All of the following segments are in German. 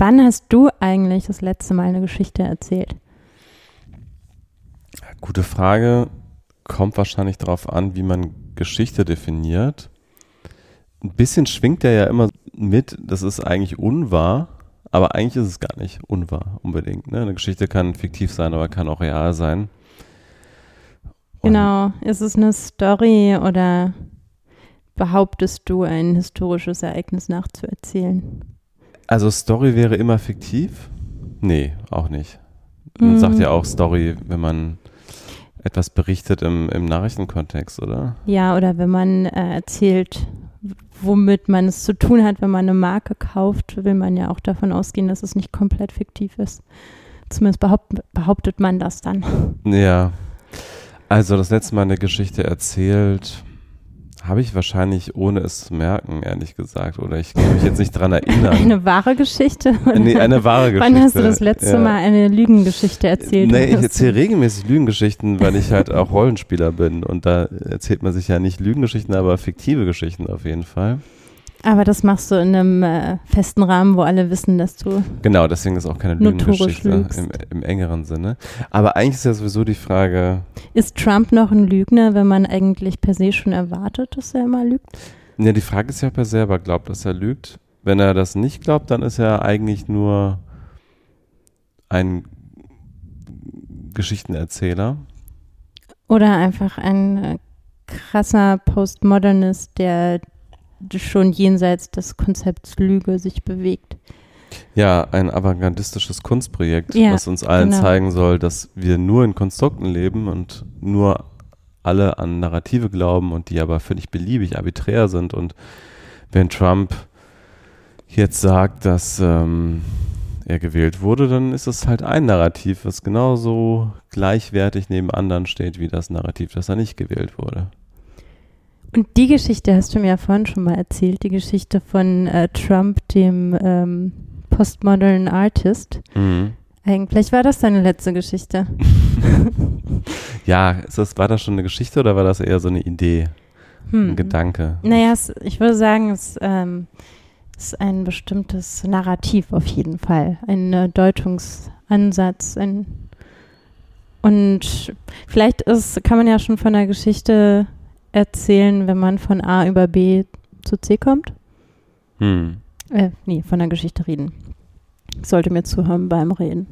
Wann hast du eigentlich das letzte Mal eine Geschichte erzählt? Gute Frage. Kommt wahrscheinlich darauf an, wie man Geschichte definiert. Ein bisschen schwingt er ja immer mit, das ist eigentlich unwahr, aber eigentlich ist es gar nicht unwahr unbedingt. Ne? Eine Geschichte kann fiktiv sein, aber kann auch real sein. Und genau, ist es eine Story oder behauptest du, ein historisches Ereignis nachzuerzählen? Also Story wäre immer fiktiv? Nee, auch nicht. Man mhm. sagt ja auch Story, wenn man etwas berichtet im, im Nachrichtenkontext, oder? Ja, oder wenn man äh, erzählt, womit man es zu tun hat, wenn man eine Marke kauft, will man ja auch davon ausgehen, dass es nicht komplett fiktiv ist. Zumindest behaupt, behauptet man das dann. Ja. Also das letzte Mal eine Geschichte erzählt, habe ich wahrscheinlich ohne es zu merken, ehrlich gesagt. Oder ich kann mich jetzt nicht dran erinnern. Eine wahre Geschichte? Nee, eine wahre Geschichte. Wann hast du das letzte ja. Mal eine Lügengeschichte erzählt? Nee, ich erzähle regelmäßig Lügengeschichten, weil ich halt auch Rollenspieler bin. Und da erzählt man sich ja nicht Lügengeschichten, aber fiktive Geschichten auf jeden Fall. Aber das machst du in einem äh, festen Rahmen, wo alle wissen, dass du. Genau, deswegen ist auch keine Lügengeschichte im, im, engeren Sinne. Aber eigentlich ist ja sowieso die Frage. Ist Trump noch ein Lügner, wenn man eigentlich per se schon erwartet, dass er immer lügt? Ja, die Frage ist ja, ob er selber glaubt, dass er lügt. Wenn er das nicht glaubt, dann ist er eigentlich nur ein Geschichtenerzähler. Oder einfach ein äh, krasser Postmodernist, der schon jenseits des Konzepts Lüge sich bewegt. Ja, ein avantgardistisches Kunstprojekt, ja, was uns allen genau. zeigen soll, dass wir nur in Konstrukten leben und nur alle an Narrative glauben und die aber völlig beliebig, arbiträr sind. Und wenn Trump jetzt sagt, dass ähm, er gewählt wurde, dann ist es halt ein Narrativ, was genauso gleichwertig neben anderen steht wie das Narrativ, dass er nicht gewählt wurde. Und die Geschichte hast du mir ja vorhin schon mal erzählt, die Geschichte von äh, Trump, dem ähm, Postmodern Artist. Mhm. Eigentlich war das deine letzte Geschichte. ja, ist das, war das schon eine Geschichte oder war das eher so eine Idee, hm. ein Gedanke? Naja, es, ich würde sagen, es ähm, ist ein bestimmtes Narrativ auf jeden Fall, ein äh, Deutungsansatz. Ein und vielleicht ist, kann man ja schon von der Geschichte erzählen, wenn man von A über B zu C kommt? Hm. Äh, nee, von der Geschichte reden. sollte mir zuhören beim Reden.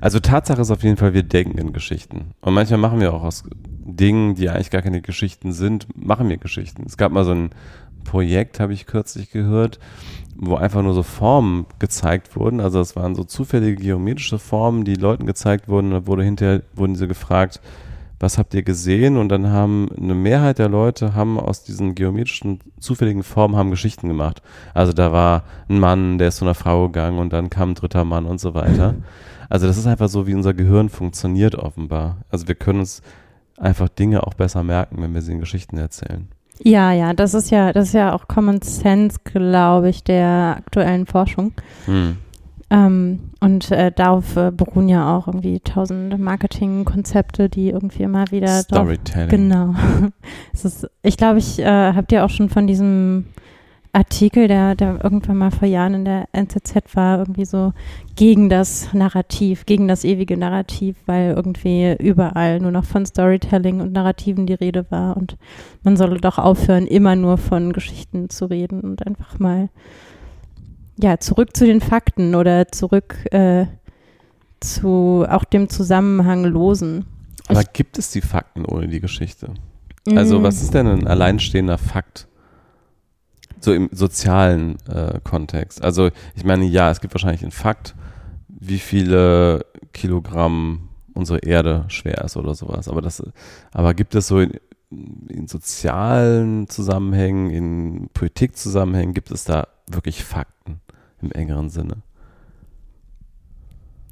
Also Tatsache ist auf jeden Fall, wir denken in Geschichten. Und manchmal machen wir auch aus Dingen, die eigentlich gar keine Geschichten sind, machen wir Geschichten. Es gab mal so ein Projekt, habe ich kürzlich gehört, wo einfach nur so Formen gezeigt wurden. Also es waren so zufällige geometrische Formen, die Leuten gezeigt wurden. Da wurde hinterher, wurden sie gefragt, was habt ihr gesehen? Und dann haben eine Mehrheit der Leute haben aus diesen geometrischen zufälligen Formen haben Geschichten gemacht. Also da war ein Mann, der ist zu einer Frau gegangen und dann kam ein dritter Mann und so weiter. Also das ist einfach so, wie unser Gehirn funktioniert offenbar. Also wir können uns einfach Dinge auch besser merken, wenn wir sie in Geschichten erzählen. Ja, ja, das ist ja, das ist ja auch Common Sense, glaube ich, der aktuellen Forschung. Hm. Ähm, und äh, darauf äh, beruhen ja auch irgendwie tausend Marketingkonzepte, die irgendwie immer wieder. Storytelling. Drauf, genau. ist, ich glaube, ich äh, habe dir auch schon von diesem Artikel, der, der irgendwann mal vor Jahren in der NZZ war, irgendwie so gegen das Narrativ, gegen das ewige Narrativ, weil irgendwie überall nur noch von Storytelling und Narrativen die Rede war und man solle doch aufhören, immer nur von Geschichten zu reden und einfach mal ja, zurück zu den Fakten oder zurück äh, zu auch dem Zusammenhang losen. Aber ich, gibt es die Fakten ohne die Geschichte? Also, was ist denn ein alleinstehender Fakt? So im sozialen äh, Kontext. Also, ich meine, ja, es gibt wahrscheinlich einen Fakt, wie viele Kilogramm unsere Erde schwer ist oder sowas. Aber das, aber gibt es so in, in sozialen Zusammenhängen, in Politikzusammenhängen, gibt es da wirklich Fakten? Im engeren Sinne?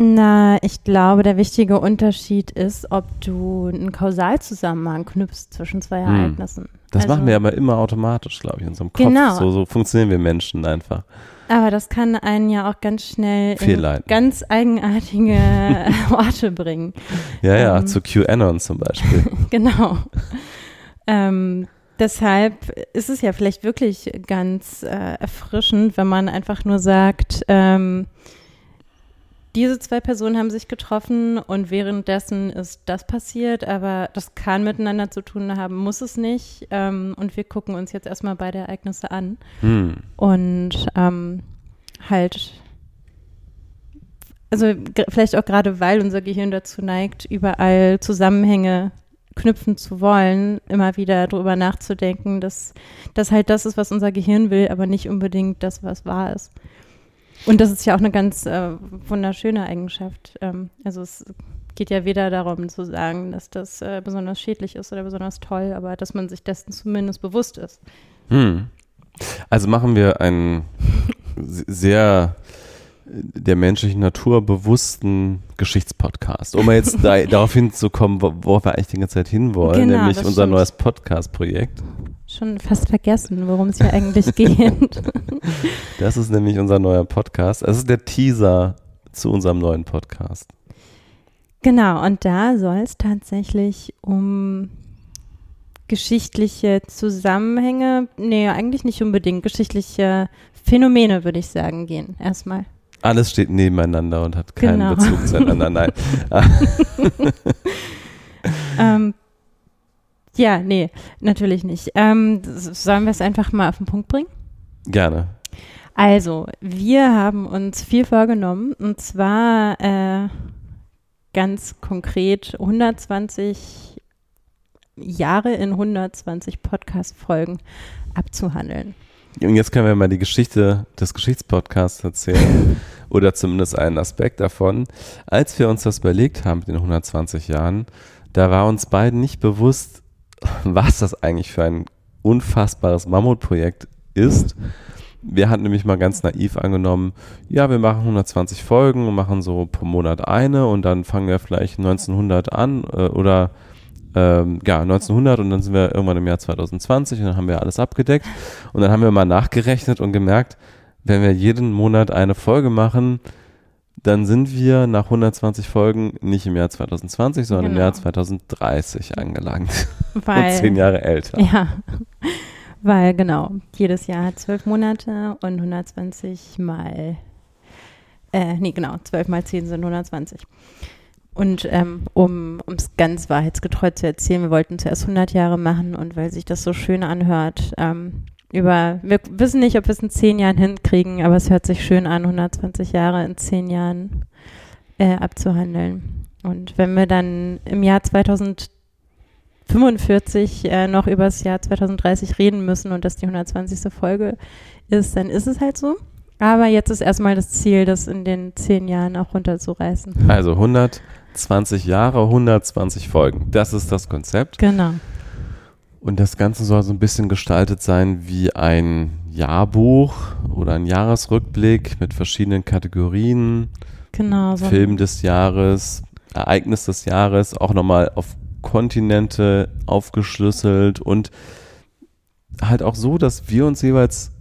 Na, ich glaube, der wichtige Unterschied ist, ob du einen Kausalzusammenhang knüpfst zwischen zwei hm. Ereignissen. Das also, machen wir aber immer automatisch, glaube ich, in unserem Kopf. Genau. So, so funktionieren wir Menschen einfach. Aber das kann einen ja auch ganz schnell in ganz eigenartige Orte bringen. Ja, ja, ähm, zu QAnon zum Beispiel. genau. ähm, Deshalb ist es ja vielleicht wirklich ganz äh, erfrischend, wenn man einfach nur sagt, ähm, diese zwei Personen haben sich getroffen und währenddessen ist das passiert, aber das kann miteinander zu tun haben, muss es nicht. Ähm, und wir gucken uns jetzt erstmal beide Ereignisse an. Hm. Und ähm, halt, also vielleicht auch gerade, weil unser Gehirn dazu neigt, überall Zusammenhänge knüpfen zu wollen, immer wieder darüber nachzudenken, dass das halt das ist, was unser Gehirn will, aber nicht unbedingt das, was wahr ist. Und das ist ja auch eine ganz äh, wunderschöne Eigenschaft. Ähm, also es geht ja weder darum zu sagen, dass das äh, besonders schädlich ist oder besonders toll, aber dass man sich dessen zumindest bewusst ist. Hm. Also machen wir einen sehr der menschlichen Natur bewussten Geschichtspodcast. Um mal jetzt da, darauf hinzukommen, worauf wir eigentlich die ganze Zeit hinwollen, Genau, nämlich unser stimmt. neues Podcast-Projekt. Schon fast vergessen, worum es hier eigentlich geht. Das ist nämlich unser neuer Podcast. Es ist der Teaser zu unserem neuen Podcast. Genau, und da soll es tatsächlich um geschichtliche Zusammenhänge, nee, eigentlich nicht unbedingt, geschichtliche Phänomene, würde ich sagen, gehen. Erstmal. Alles steht nebeneinander und hat keinen Genau. Bezug zueinander. Nein. Ähm, ja, nee, natürlich nicht. Ähm, sollen wir es einfach mal auf den Punkt bringen? Gerne. Also, wir haben uns viel vorgenommen und zwar äh, ganz konkret 120 Jahre in 120 Podcast-Folgen abzuhandeln. Und jetzt können wir mal die Geschichte des Geschichtspodcasts erzählen oder zumindest einen Aspekt davon. Als wir uns das überlegt haben mit den 120 Jahren, da war uns beiden nicht bewusst, was das eigentlich für ein unfassbares Mammutprojekt ist. Wir hatten nämlich mal ganz naiv angenommen, ja, wir machen 120 Folgen und machen so pro Monat eine und dann fangen wir vielleicht 1900 an äh, oder ähm, ja, 1900 und dann sind wir irgendwann im Jahr 2020 und dann haben wir alles abgedeckt und dann haben wir mal nachgerechnet und gemerkt, wenn wir jeden Monat eine Folge machen, dann sind wir nach 120 Folgen nicht im Jahr 2020, sondern im Genau. Jahr 2030 angelangt Weil, und zehn Jahre älter. Ja, weil genau, jedes Jahr hat zwölf Monate und 120 mal, äh, nee, genau, zwölf mal zehn sind 120. Und ähm, um es ganz wahrheitsgetreu zu erzählen, wir wollten zuerst 100 Jahre machen und weil sich das so schön anhört, ähm, über, wir wissen nicht, ob wir es in zehn Jahren hinkriegen, aber es hört sich schön an, 120 Jahre in zehn Jahren äh, abzuhandeln. Und wenn wir dann im Jahr 2045 äh, noch über das Jahr 2030 reden müssen und das die 120. Folge ist, dann ist es halt so. Aber jetzt ist erstmal das Ziel, das in den zehn Jahren auch runterzureißen. Also 120 Jahre, 120 Folgen. Das ist das Konzept. Genau. Und das Ganze soll so ein bisschen gestaltet sein wie ein Jahrbuch oder ein Jahresrückblick mit verschiedenen Kategorien. Genau. So Film des Jahres, Ereignis des Jahres, auch nochmal auf Kontinente aufgeschlüsselt und halt auch so, dass wir uns jeweils,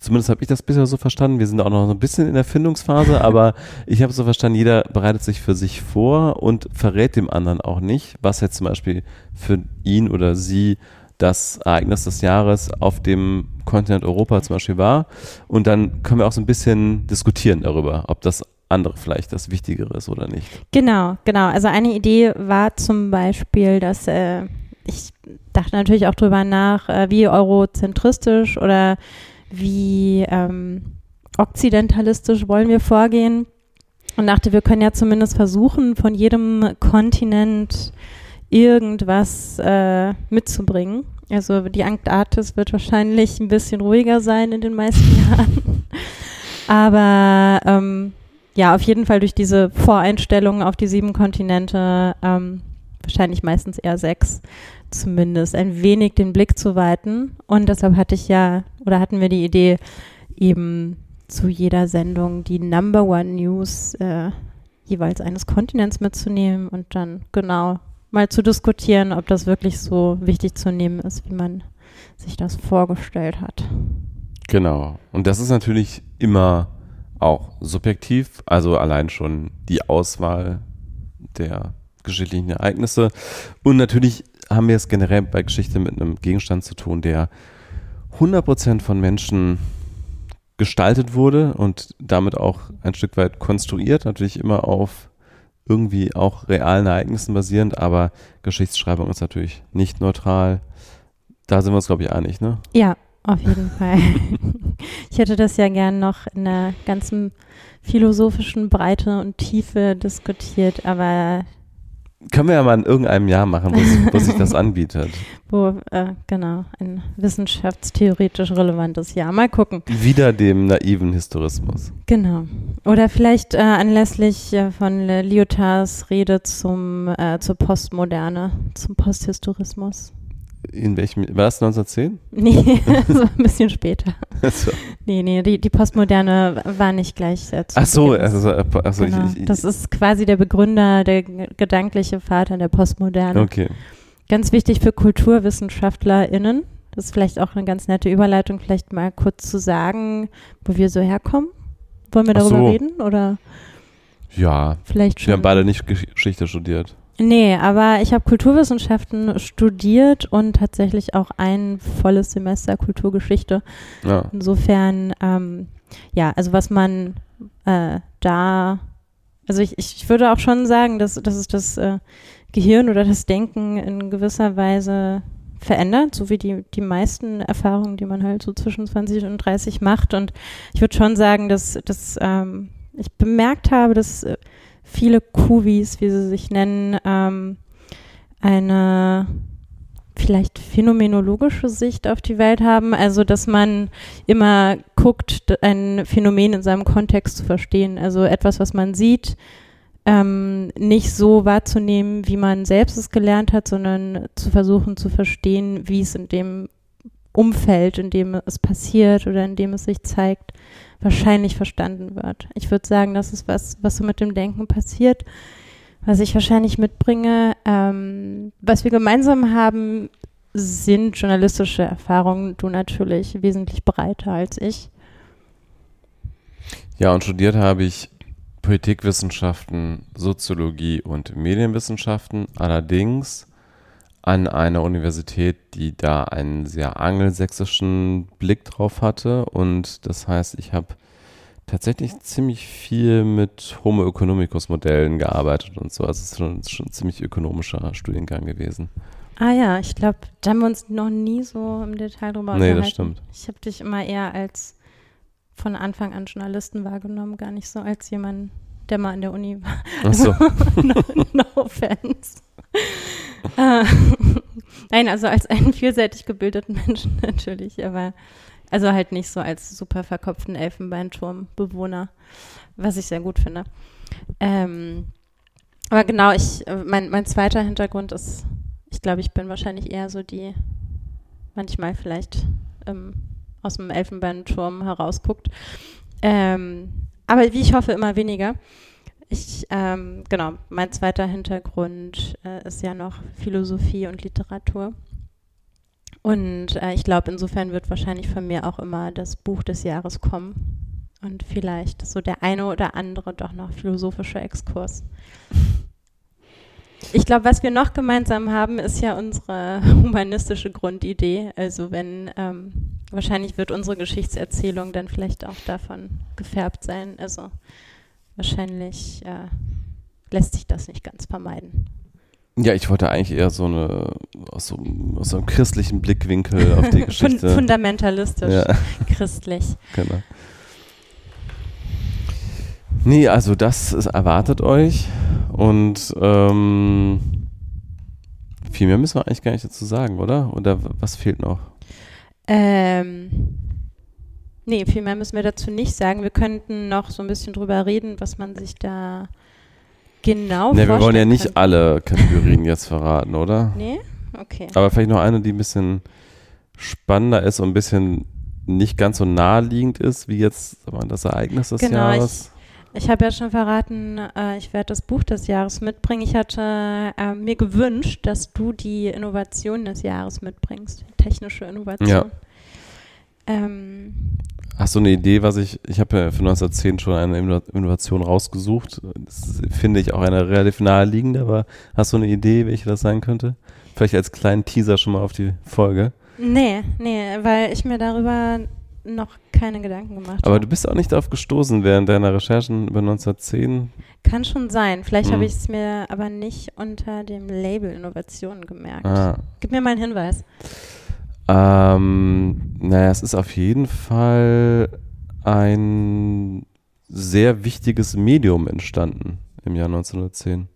zumindest habe ich das bisher so verstanden, wir sind auch noch so ein bisschen in der Findungsphase, aber ich habe so verstanden, jeder bereitet sich für sich vor und verrät dem anderen auch nicht, was jetzt zum Beispiel für ihn oder sie das Ereignis des Jahres auf dem Kontinent Europa zum Beispiel war. Und dann können wir auch so ein bisschen diskutieren darüber, ob das andere vielleicht das Wichtigere ist oder nicht. Genau, genau. Also eine Idee war zum Beispiel, dass äh, ich dachte natürlich auch drüber nach, äh, wie eurozentristisch oder wie ähm, okzidentalistisch wollen wir vorgehen. Und dachte, wir können ja zumindest versuchen, von jedem Kontinent irgendwas äh, mitzubringen. Also die Antarktis wird wahrscheinlich ein bisschen ruhiger sein in den meisten Jahren. Aber ähm, ja, auf jeden Fall durch diese Voreinstellungen auf die sieben Kontinente, ähm, wahrscheinlich meistens eher sechs, zumindest ein wenig den Blick zu weiten. Und deshalb hatte ich ja, oder hatten wir die Idee, eben zu jeder Sendung die Number One News äh, jeweils eines Kontinents mitzunehmen und dann genau mal zu diskutieren, ob das wirklich so wichtig zu nehmen ist, wie man sich das vorgestellt hat. Genau. Und das ist natürlich immer auch subjektiv, also allein schon die Auswahl der geschichtlichen Ereignisse. Und natürlich haben wir es generell bei Geschichte mit einem Gegenstand zu tun, der 100% von Menschen gestaltet wurde und damit auch ein Stück weit konstruiert, natürlich immer auf irgendwie auch realen Ereignissen basierend, aber Geschichtsschreibung ist natürlich nicht neutral. Da sind wir uns, glaube ich, einig, ne? Ja, auf jeden Fall. ich hätte das ja gern noch in der ganzen philosophischen Breite und Tiefe diskutiert, aber können wir ja mal in irgendeinem Jahr machen, wo, wo sich das anbietet. Wo, äh, genau, ein wissenschaftstheoretisch relevantes Jahr. Mal gucken. Wieder dem naiven Historismus. Genau. Oder vielleicht äh, anlässlich äh, von Lyotards Rede zum, äh, zur Postmoderne, zum Posthistorismus. In welchem, war das 1910? Nee, so ein bisschen später. so. Nee, nee, die, die Postmoderne war nicht gleich äh, Ach so, also, also genau. ich, ich, das ist quasi der Begründer, der gedankliche Vater der Postmoderne. Okay. Ganz wichtig für KulturwissenschaftlerInnen, das ist vielleicht auch eine ganz nette Überleitung, vielleicht mal kurz zu sagen, wo wir so herkommen. Wollen wir darüber so. reden oder? Ja, vielleicht schon. Wir haben beide nicht Geschichte studiert. Nee, aber ich habe Kulturwissenschaften studiert und tatsächlich auch ein volles Semester Kulturgeschichte. Ja. Insofern, ähm, ja, also was man äh, da, also ich, ich würde auch schon sagen, dass, dass es das äh, Gehirn oder das Denken in gewisser Weise verändert, so wie die, die meisten Erfahrungen, die man halt so zwischen 20 und 30 macht. Und ich würde schon sagen, dass, dass ähm, ich bemerkt habe, dass äh, viele Kuvis, wie sie sich nennen, ähm, eine vielleicht phänomenologische Sicht auf die Welt haben, also dass man immer guckt, ein Phänomen in seinem Kontext zu verstehen, also etwas, was man sieht, ähm, nicht so wahrzunehmen, wie man selbst es gelernt hat, sondern zu versuchen zu verstehen, wie es in dem Umfeld, in dem es passiert oder in dem es sich zeigt, wahrscheinlich verstanden wird. Ich würde sagen, das ist was, was so mit dem Denken passiert, was ich wahrscheinlich mitbringe. Ähm, was wir gemeinsam haben, sind journalistische Erfahrungen. Du natürlich wesentlich breiter als ich. Ja, und studiert habe ich Politikwissenschaften, Soziologie und Medienwissenschaften. Allerdings an einer Universität, die da einen sehr angelsächsischen Blick drauf hatte. Und das heißt, ich habe tatsächlich ziemlich viel mit Homo economicus Modellen gearbeitet und so. Also es ist schon, schon ein ziemlich ökonomischer Studiengang gewesen. Ah ja, ich glaube, da haben wir uns noch nie so im Detail drüber nee, unterhalten. Nee, das stimmt. Ich habe dich immer eher als von Anfang an Journalisten wahrgenommen, gar nicht so als jemand, der mal an der Uni war. Ach so. no, no offense. Äh, nein, also als einen vielseitig gebildeten Menschen natürlich, aber also halt nicht so als super verkopften Elfenbeinturmbewohner, was ich sehr gut finde. Ähm, aber genau, ich, mein, mein zweiter Hintergrund ist, ich glaube, ich bin wahrscheinlich eher so die, manchmal vielleicht ähm, aus dem Elfenbeinturm herausguckt. Ähm, aber wie ich hoffe, immer weniger. Ich, ähm, genau, mein zweiter Hintergrund äh, ist ja noch Philosophie und Literatur. Und äh, ich glaube, insofern wird wahrscheinlich von mir auch immer das Buch des Jahres kommen. Und vielleicht so der eine oder andere doch noch philosophische Exkurs. Ich glaube, was wir noch gemeinsam haben, ist ja unsere humanistische Grundidee. Also wenn, ähm, wahrscheinlich wird unsere Geschichtserzählung dann vielleicht auch davon gefärbt sein. Also wahrscheinlich äh, lässt sich das nicht ganz vermeiden. Ja, ich wollte eigentlich eher so eine, aus so, aus so einem christlichen Blickwinkel auf die Geschichte. Fundamentalistisch, ja. christlich. Genau. Nee, also das ist, erwartet euch und ähm, viel mehr müssen wir eigentlich gar nicht dazu sagen, oder? Oder was fehlt noch? Ähm, Nee, viel mehr müssen wir dazu nicht sagen. Wir könnten noch so ein bisschen drüber reden, was man sich da genau nee, wir wollen ja nicht kann. alle Kategorien jetzt verraten, oder? Nee? Okay. Aber vielleicht noch eine, die ein bisschen spannender ist und ein bisschen nicht ganz so naheliegend ist, wie jetzt das Ereignis des genau, Jahres. Ich, habe ja schon verraten, äh, ich werde das Buch des Jahres mitbringen. Ich hatte äh, mir gewünscht, dass du die Innovation des Jahres mitbringst, technische Innovation. Ja. Ähm, Hast du eine Idee, was ich, ich habe ja für 1910 schon eine Innovation rausgesucht. Das finde ich auch eine relativ naheliegende, aber hast du eine Idee, welche das sein könnte? Vielleicht als kleinen Teaser schon mal auf die Folge. Nee, nee, weil ich mir darüber noch keine Gedanken gemacht Aber habe. du bist auch nicht darauf gestoßen während deiner Recherchen über 1910. Kann schon sein. Vielleicht Hm. habe ich es mir aber nicht unter dem Label Innovation gemerkt. Ah. Gib mir mal einen Hinweis. Ähm, naja, es ist auf jeden Fall ein sehr wichtiges Medium entstanden im Jahr 1910.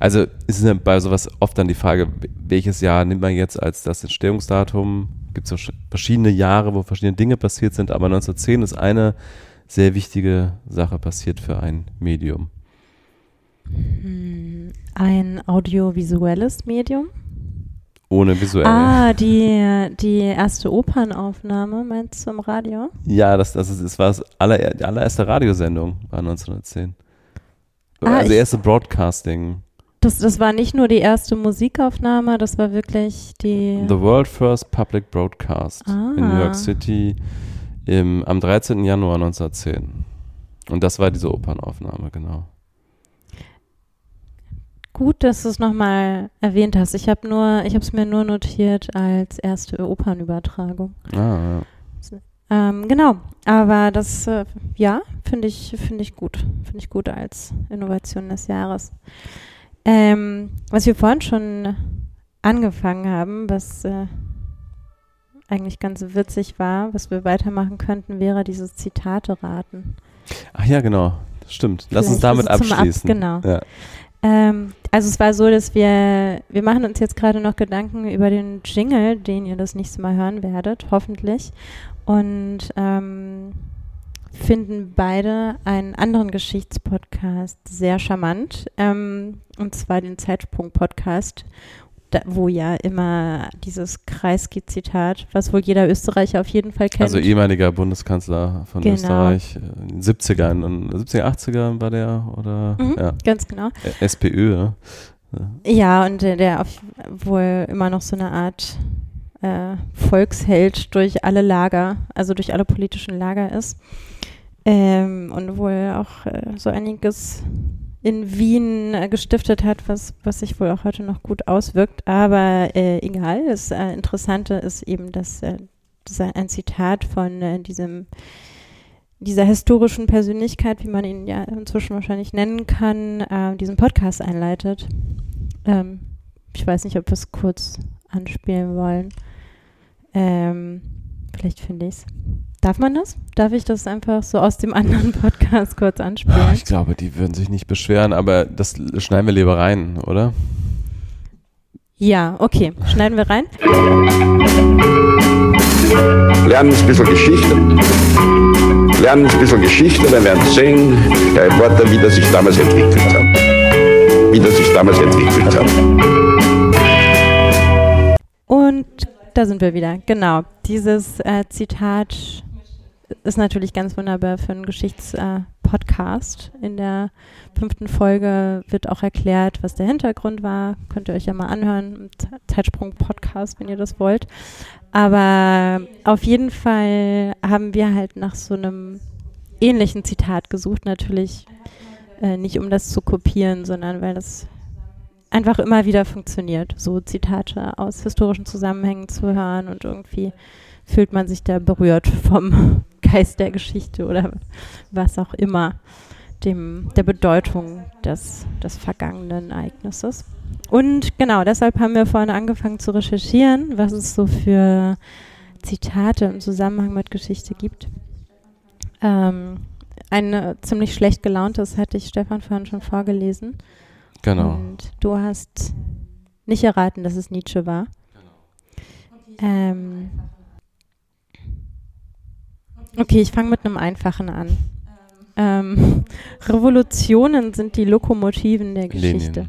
Also es ist ja bei sowas oft dann die Frage, welches Jahr nimmt man jetzt als das Entstehungsdatum? Gibt es verschiedene Jahre, wo verschiedene Dinge passiert sind, aber 1910 ist eine sehr wichtige Sache passiert für ein Medium. Hm, ein audiovisuelles Medium? Ohne visuell. Ah, die, die erste Opernaufnahme, meinst du im Radio? Ja, das, das, ist, das war das aller, die allererste Radiosendung, war 1910. Ah, also erste Broadcasting. Das, das war nicht nur die erste Musikaufnahme, das war wirklich die. The World First Public Broadcast Ah. in New York City im, am 13. Januar 1910. Und das war diese Opernaufnahme, genau. Gut, dass du es nochmal erwähnt hast. Ich habe nur, ich habe es mir nur notiert als erste Opernübertragung. Ah, ja. Ähm, genau, aber das, äh, ja, finde ich, finde ich gut. Finde ich gut als Innovation des Jahres. Ähm, was wir vorhin schon angefangen haben, was äh, eigentlich ganz witzig war, was wir weitermachen könnten, wäre dieses Zitate raten. Ach ja, genau. Stimmt. Lass uns Vielleicht damit ist es zum Ab- abschließen. genau. Ja. Ähm, also es war so, dass wir, wir machen uns jetzt gerade noch Gedanken über den Jingle, den ihr das nächste Mal hören werdet, hoffentlich. Und ähm, finden beide einen anderen Geschichtspodcast sehr charmant, ähm, und zwar den Zeitsprung-Podcast, wo ja immer dieses Kreisky-Zitat, was wohl jeder Österreicher auf jeden Fall kennt. Also ehemaliger Bundeskanzler von Genau. Österreich, äh, in den 70ern, und 70er, 80er war der, oder? Mhm, Ja. Ganz genau. SPÖ, ja. Ja, und der, der auf, wohl immer noch so eine Art äh, Volksheld durch alle Lager, also durch alle politischen Lager ist. Ähm, und wohl auch äh, so einiges in Wien äh, gestiftet hat, was, was sich wohl auch heute noch gut auswirkt. Aber äh, egal, das äh, Interessante ist eben, dass äh, das ein Zitat von äh, diesem dieser historischen Persönlichkeit, wie man ihn ja inzwischen wahrscheinlich nennen kann, äh, diesen Podcast einleitet. Ähm, ich weiß nicht, ob wir es kurz anspielen wollen. Ähm, vielleicht finde ich es. Darf man das? Darf ich das einfach so aus dem anderen Podcast kurz Ah, anspielen? Ich glaube, die würden sich nicht beschweren, aber das schneiden wir lieber rein, oder? Ja, okay. Schneiden wir rein. lernen ein bisschen Geschichte. Lernen ein bisschen Geschichte, dann werden Sie sehen, der Reporter, wie das sich damals entwickelt hat. Wie das sich damals entwickelt hat. Und da sind wir wieder. Genau. Dieses äh, Zitat ist natürlich ganz wunderbar für einen Geschichtspodcast. In der fünften Folge wird auch erklärt, was der Hintergrund war. Könnt ihr euch ja mal anhören. Zeitsprung-Podcast, wenn ihr das wollt. Aber auf jeden Fall haben wir halt nach so einem ähnlichen Zitat gesucht. Natürlich äh, nicht, um das zu kopieren, sondern weil das einfach immer wieder funktioniert, so Zitate aus historischen Zusammenhängen zu hören und irgendwie fühlt man sich da berührt vom Geist der Geschichte oder was auch immer, dem, der Bedeutung des, des vergangenen Ereignisses. Und genau, deshalb haben wir vorhin angefangen zu recherchieren, was es so für Zitate im Zusammenhang mit Geschichte gibt. Ähm, ein ziemlich schlecht gelauntes hatte ich Stefan vorhin schon vorgelesen. Genau. Und du hast nicht erraten, dass es Nietzsche war. Ähm, okay, ich fange mit einem einfachen an. Ähm, Revolutionen sind die Lokomotiven der Geschichte.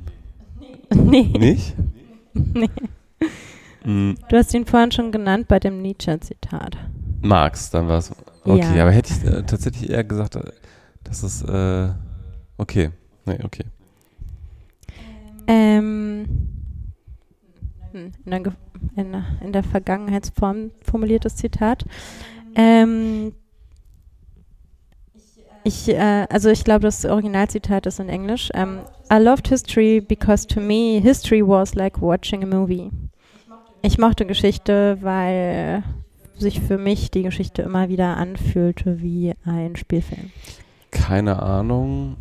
Lenin. nee, Nicht? nee. Mm, Du hast ihn vorhin schon genannt bei dem Nietzsche-Zitat. Marx, dann war es. Okay, Ja. aber hätte ich äh, tatsächlich eher gesagt, äh, dass es. Äh, okay. Nee, okay. Ähm, hm, in, der, in, der- Vergangenheitsform formuliertes Zitat. Ähm, ich, äh, also ich glaube, das Originalzitat ist in Englisch. Ähm, I loved history because to me history was like watching a movie. Ich mochte Geschichte, weil sich für mich die Geschichte immer wieder anfühlte wie ein Spielfilm. Keine Ahnung.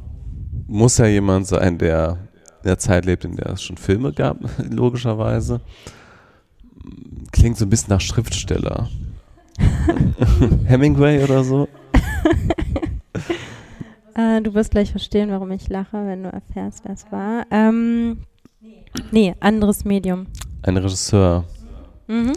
Muss ja jemand sein, der in der Zeit lebt, in der es schon Filme gab, logischerweise. Klingt so ein bisschen nach Schriftsteller. Hemingway oder so? äh, du wirst gleich verstehen, warum ich lache, wenn du erfährst, wer es war. Ähm, nee, anderes Medium. Ein Regisseur. Mhm.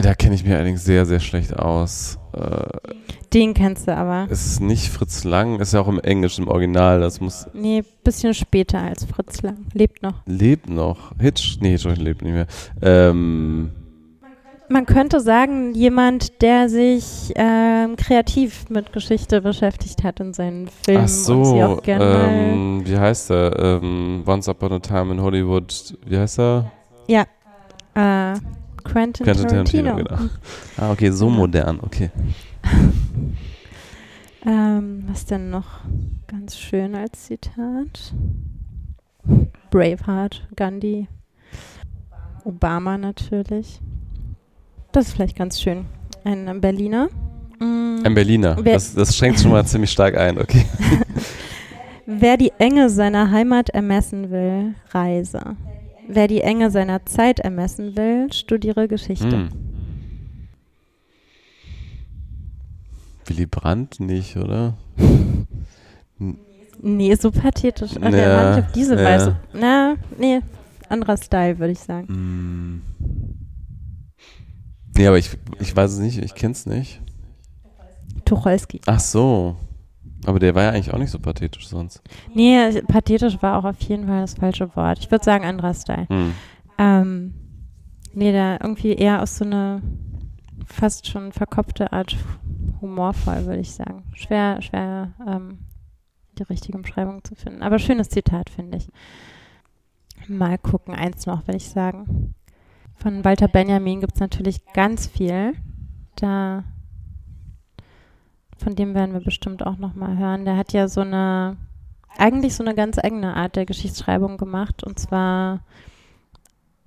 Da kenne ich mich allerdings sehr, sehr schlecht aus. Äh, Den kennst du aber. es ist nicht Fritz Lang, ist ja auch im Englischen, im Original. Das muss. Nee, bisschen später als Fritz Lang. Lebt noch. Lebt noch. Hitch? Nee, Hitchcock lebt nicht mehr. Ähm, Man könnte sagen, jemand, der sich ähm, kreativ mit Geschichte beschäftigt hat in seinen Filmen ach so, und sie auch gerne ähm, wie heißt er? Ähm, Once Upon a Time in Hollywood. Wie heißt er? Ja. Äh, Quentin, Quentin Tarantino. Tarantino, genau. Ah, okay, so modern, okay. Ähm, was denn noch ganz schön als Zitat? Braveheart, Gandhi, Obama natürlich. Das ist vielleicht ganz schön. Ein Berliner. Mm, Ein Berliner. Das, das schränkt schon mal ziemlich stark ein, okay. Wer die Enge seiner Heimat ermessen will, reise. Wer die Enge seiner Zeit ermessen will, studiere Geschichte. Hm. Willy Brandt nicht, oder? Nee, so pathetisch. Ach, Ja, nicht auf diese ja. Weise. Na, nee, anderer Style, würde ich sagen. Hm. Nee, aber ich, ich weiß es nicht, ich kenn's nicht. Tucholsky. Ach so. Aber der war ja eigentlich auch nicht so pathetisch sonst. Nee, pathetisch war auch auf jeden Fall das falsche Wort. Ich würde sagen, anderer Style. Hm. Ähm, nee, da irgendwie eher aus so einer fast schon verkopfte Art humorvoll, würde ich sagen. Schwer, schwer ähm, die richtige Umschreibung zu finden. Aber schönes Zitat, finde ich. Mal gucken, eins noch, würde ich sagen. Von Walter Benjamin gibt es natürlich ganz viel. Da, von dem werden wir bestimmt auch noch mal hören. Der hat ja so eine, eigentlich so eine ganz eigene Art der Geschichtsschreibung gemacht. Und zwar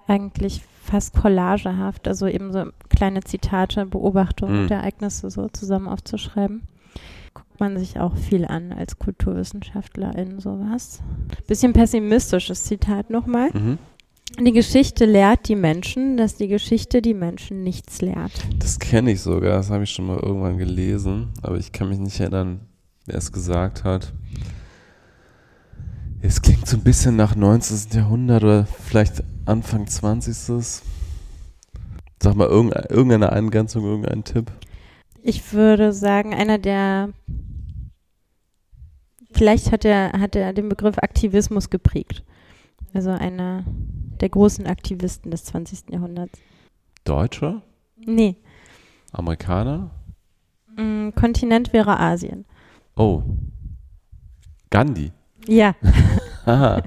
eigentlich fast collagehaft, also eben so kleine Zitate, Beobachtungen Mhm. der Ereignisse so zusammen aufzuschreiben. Guckt man sich auch viel an als Kulturwissenschaftlerin sowas. Bisschen pessimistisches Zitat nochmal. Mhm. Die Geschichte lehrt die Menschen, dass die Geschichte die Menschen nichts lehrt. Das kenne ich sogar, das habe ich schon mal irgendwann gelesen, aber ich kann mich nicht erinnern, wer es gesagt hat. Es klingt so ein bisschen nach 19. Jahrhundert oder vielleicht Anfang 20. Sag mal, irgendeine, Eingrenzung, irgendein Tipp. Ich würde sagen, einer der, vielleicht hat er, hat er den Begriff Aktivismus geprägt. Also einer der großen Aktivisten des 20. Jahrhunderts. Deutscher? Nee, Amerikaner? mm, Kontinent wäre Asien. Oh. Gandhi. Ja,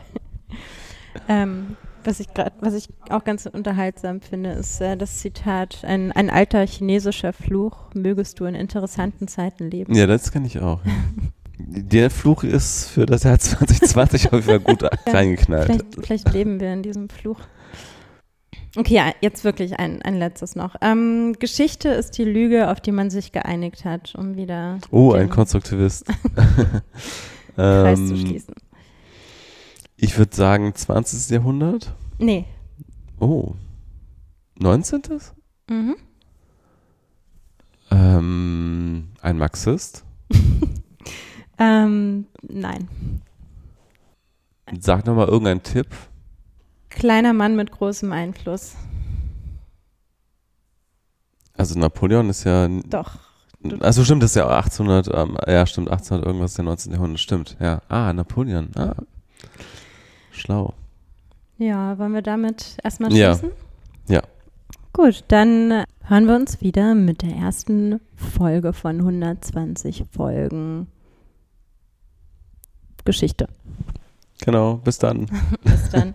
ähm, was ich grad, was ich auch ganz unterhaltsam finde, ist äh, das Zitat: ein, ein alter chinesischer Fluch, mögest du in interessanten Zeiten leben. Ja, das kenne ich auch. Der Fluch ist für das Jahr 2020 auf jeden Fall gut reingeknallt. Vielleicht, vielleicht leben wir in diesem Fluch. Okay, ja, jetzt wirklich ein, ein letztes noch. Ähm, Geschichte ist die Lüge, auf die man sich geeinigt hat, um wieder Oh, ein Konstruktivist. Kreis zu Ähm, schließen. Ich würde sagen 20. Jahrhundert. Nee. Oh. 19. Mhm. Ähm, ein Marxist. Ähm, nein. Sag nochmal irgendeinen Tipp. Kleiner Mann mit großem Einfluss. Also Napoleon ist ja. Doch. Also stimmt, das ist ja 1800. Ähm, ja, stimmt, 1800 irgendwas der 19. Jahrhundert. Stimmt, ja. Ah, Napoleon. Ah. Schlau. Ja, wollen wir damit erstmal Ja. schließen? Ja. Gut, dann hören wir uns wieder mit der ersten Folge von 120 Folgen Geschichte. Genau, bis dann. Bis dann.